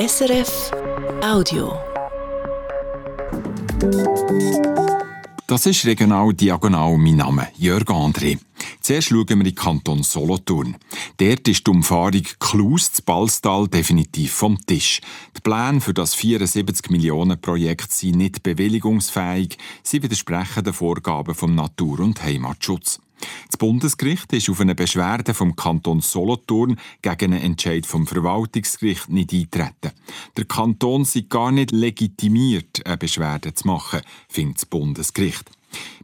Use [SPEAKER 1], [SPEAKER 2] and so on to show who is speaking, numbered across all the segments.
[SPEAKER 1] SRF Audio.
[SPEAKER 2] Das ist regional diagonal mein Name, Jörg André. Zuerst schauen wir in den Kanton Solothurn. Dort ist die Umfahrung Klus zu Balstal definitiv vom Tisch. Die Pläne für das 74 Millionen Projekt sind nicht bewilligungsfähig. Sie widersprechen den Vorgaben vom Natur- und Heimatschutz. Das Bundesgericht ist auf eine Beschwerde vom Kanton Solothurn gegen einen Entscheid vom Verwaltungsgericht nicht eintreten. Der Kanton sei gar nicht legitimiert, eine Beschwerde zu machen, findet das Bundesgericht.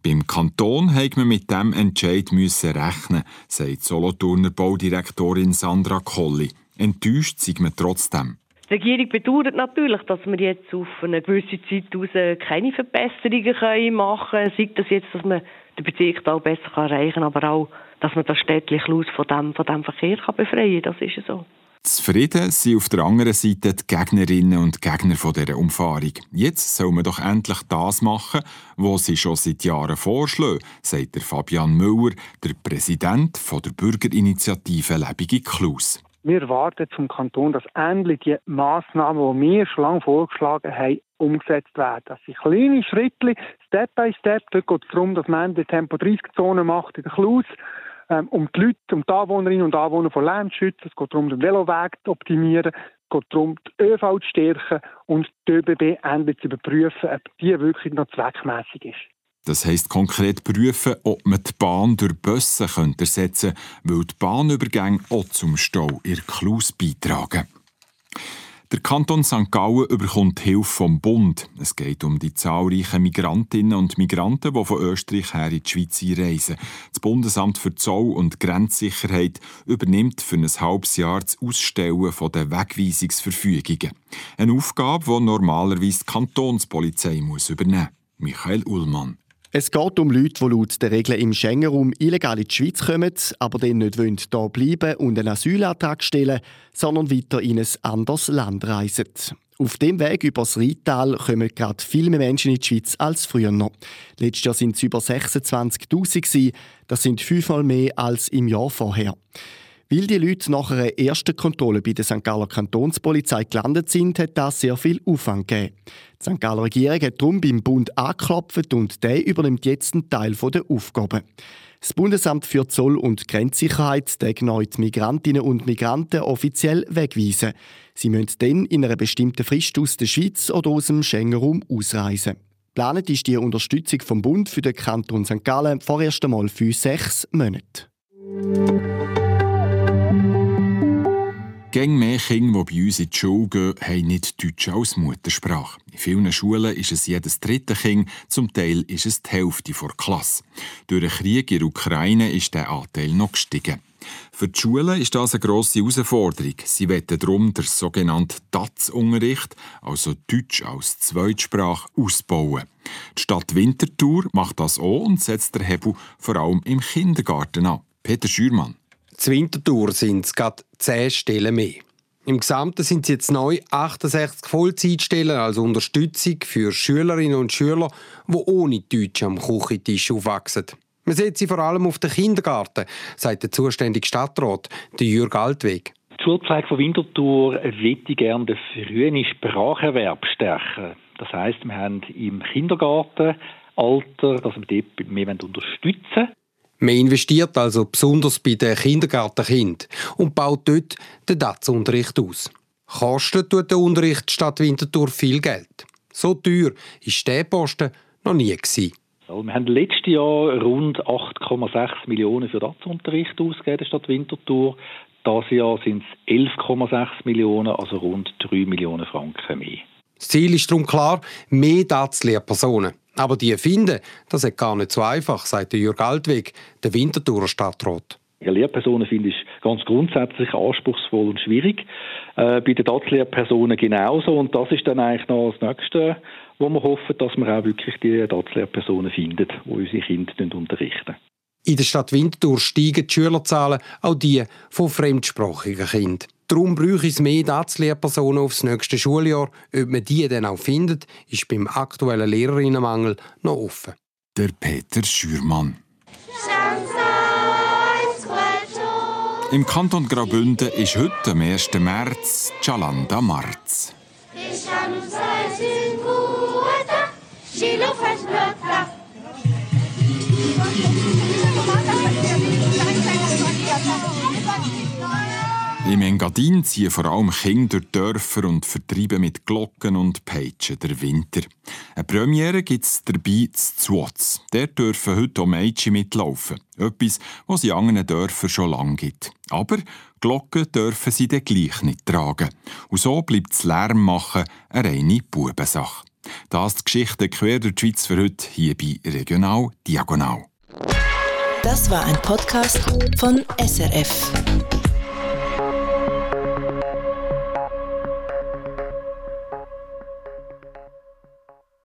[SPEAKER 2] Beim Kanton hat man mit dem Entscheid müssen rechnen, sagt Solothurner Baudirektorin Sandra Colli. Enttäuscht sind man trotzdem.
[SPEAKER 3] Die Regierung bedauert natürlich, dass wir jetzt auf eine gewisse Zeit raus keine Verbesserungen machen können. Sei das jetzt, dass man den Bezirkstal besser erreichen kann, aber auch, dass man das städtliche Haus von dem, von dem Verkehr kann befreien kann. Das ist so.
[SPEAKER 2] Zufrieden sind auf der anderen Seite die Gegnerinnen und Gegner dieser Umfahrung. Jetzt soll man doch endlich das machen, was sie schon seit Jahren vorschlagen, sagt der Fabian Müller, der Präsident der Bürgerinitiative Lebige Klus.
[SPEAKER 4] Wir erwarten vom Kanton, dass endlich die Massnahmen, die wir schon lange vorgeschlagen haben, umgesetzt werden. Das sind kleine Schritte, Step by Step. Dort geht es darum, dass man die Tempo-30-Zone macht in der Klus, ähm, um die Leute, um die Anwohnerinnen und Anwohner von Land zu schützen. Es geht darum, den Veloweg zu optimieren. Es geht darum, die ÖV zu stärken und die ÖBB endlich zu überprüfen, ob die wirklich noch zweckmäßig ist.
[SPEAKER 2] Das heisst konkret prüfen, ob man die Bahn durch Busse ersetzen könnte, weil die Bahnübergänge auch zum Stau in Klus beitragen. Der Kanton St. Gallen überkommt Hilfe vom Bund. Es geht um die zahlreichen Migrantinnen und Migranten, die von Österreich her in die Schweiz einreisen. Das Bundesamt für Zoll- und Grenzsicherheit übernimmt für ein halbes Jahr das Ausstellen der Wegweisungsverfügungen. Eine Aufgabe, die normalerweise die Kantonspolizei muss übernehmen muss. Michael Ullmann.
[SPEAKER 5] Es geht um Leute, die laut den Regeln im Schengen-Raum illegal in die Schweiz kommen, aber dann nicht hier bleiben und einen Asylantrag stellen, sondern weiter in ein anderes Land reisen. Auf dem Weg über das Rheintal kommen gerade viel mehr Menschen in die Schweiz als früher noch. Letztes Jahr waren es über 26'000. Das sind fünfmal mehr als im Jahr vorher. Weil die Leute nach einer ersten Kontrolle bei der St. Galler Kantonspolizei gelandet sind, hat das sehr viel Aufwand gegeben. Die St. Galler Regierung hat darum beim Bund angeklopft und der übernimmt jetzt einen Teil der Aufgaben. Das Bundesamt für Zoll- und Grenzsicherheit darf neu die Migrantinnen und Migranten offiziell wegweisen. Sie müssen dann in einer bestimmten Frist aus der Schweiz oder aus dem Schengen-Raum ausreisen. Geplant ist die Unterstützung vom Bund für den Kanton St. Gallen vorerst einmal für sechs Monate.
[SPEAKER 2] Gäng mehr Kinder, die bei uns in die Schule gehen, haben nicht Deutsch als Muttersprache. In vielen Schulen ist es jedes dritte Kind, zum Teil ist es die Hälfte der Klasse. Durch den Krieg in der Ukraine ist der Anteil noch gestiegen. Für die Schulen ist das eine grosse Herausforderung. Sie wollen darum den sogenannten DATS-Unterricht, also Deutsch als Zweitsprache, ausbauen. Die Stadt Winterthur macht das auch und setzt den Hebel vor allem im Kindergarten an. Peter Schürmann.
[SPEAKER 6] Zur Wintertour sind es gerade 10 Stellen mehr. Im Gesamten sind es jetzt neu 68 Vollzeitstellen als Unterstützung für Schülerinnen und Schüler, die ohne Deutsch am Küchentisch aufwachsen. Man setzt sie vor allem auf den Kindergarten, sagt der zuständige Stadtrat, Jürg Altweg.
[SPEAKER 7] Die Schulpflege von Winterthur möchte gerne den frühen Spracherwerb stärken. Das heisst, wir haben im Kindergartenalter, dass wir dort mehr unterstützen
[SPEAKER 6] man investiert also besonders bei den Kindergartenkindern und baut dort den DATS-Unterricht aus. Kostet tut der Unterricht statt Winterthur viel Geld. So teuer war dieser Posten noch nie. Gewesen.
[SPEAKER 7] wir haben letztes Jahr rund 8,6 Millionen für DATS-Unterricht ausgegeben statt Winterthur. Dieses Jahr sind es 11,6 Millionen, also rund 3 Millionen Franken mehr.
[SPEAKER 6] Das Ziel ist darum klar, mehr DATS-Lehrpersonen. Aber die finden, das ist gar nicht so einfach, sagt Jürg Altweg, der Winterthurer Stadtrat.
[SPEAKER 7] Ja, Lehrpersonen finde ich ganz grundsätzlich anspruchsvoll und schwierig. Äh, bei den DATS-Lehrpersonen genauso. Und das ist dann eigentlich noch das Nächste, wo wir hoffen, dass wir auch wirklich die DATS-Lehrpersonen finden, die unsere Kinder unterrichten.
[SPEAKER 6] In der Stadt Winterthur steigen die Schülerzahlen, auch die von fremdsprachigen Kindern. Darum brauche es mehr DATS-Lehrpersonen aufs nächste Schuljahr. Ob man die dann auch findet, ist beim aktuellen Lehrerinnenmangel noch offen.
[SPEAKER 2] Der Peter Schürmann. Im Kanton Graubünden ist heute, am 1. März, Jalanda Marz. Im Engadin ziehen vor allem Kinder durch Dörfer und vertreiben mit Glocken und Peitschen der Winter. Eine Premiere gibt es dabei zu Zwoz. Dort dürfen heute auch Mädchen mitlaufen. Etwas, was es in anderen Dörfern schon lange gibt. Aber Glocken dürfen sie dann gleich nicht tragen. Und so bleibt das Lärm machen eine reine Bubensache. Das ist die Geschichte quer durch die Schweiz für heute hier bei Regional Diagonal.
[SPEAKER 1] Das war ein Podcast von SRF.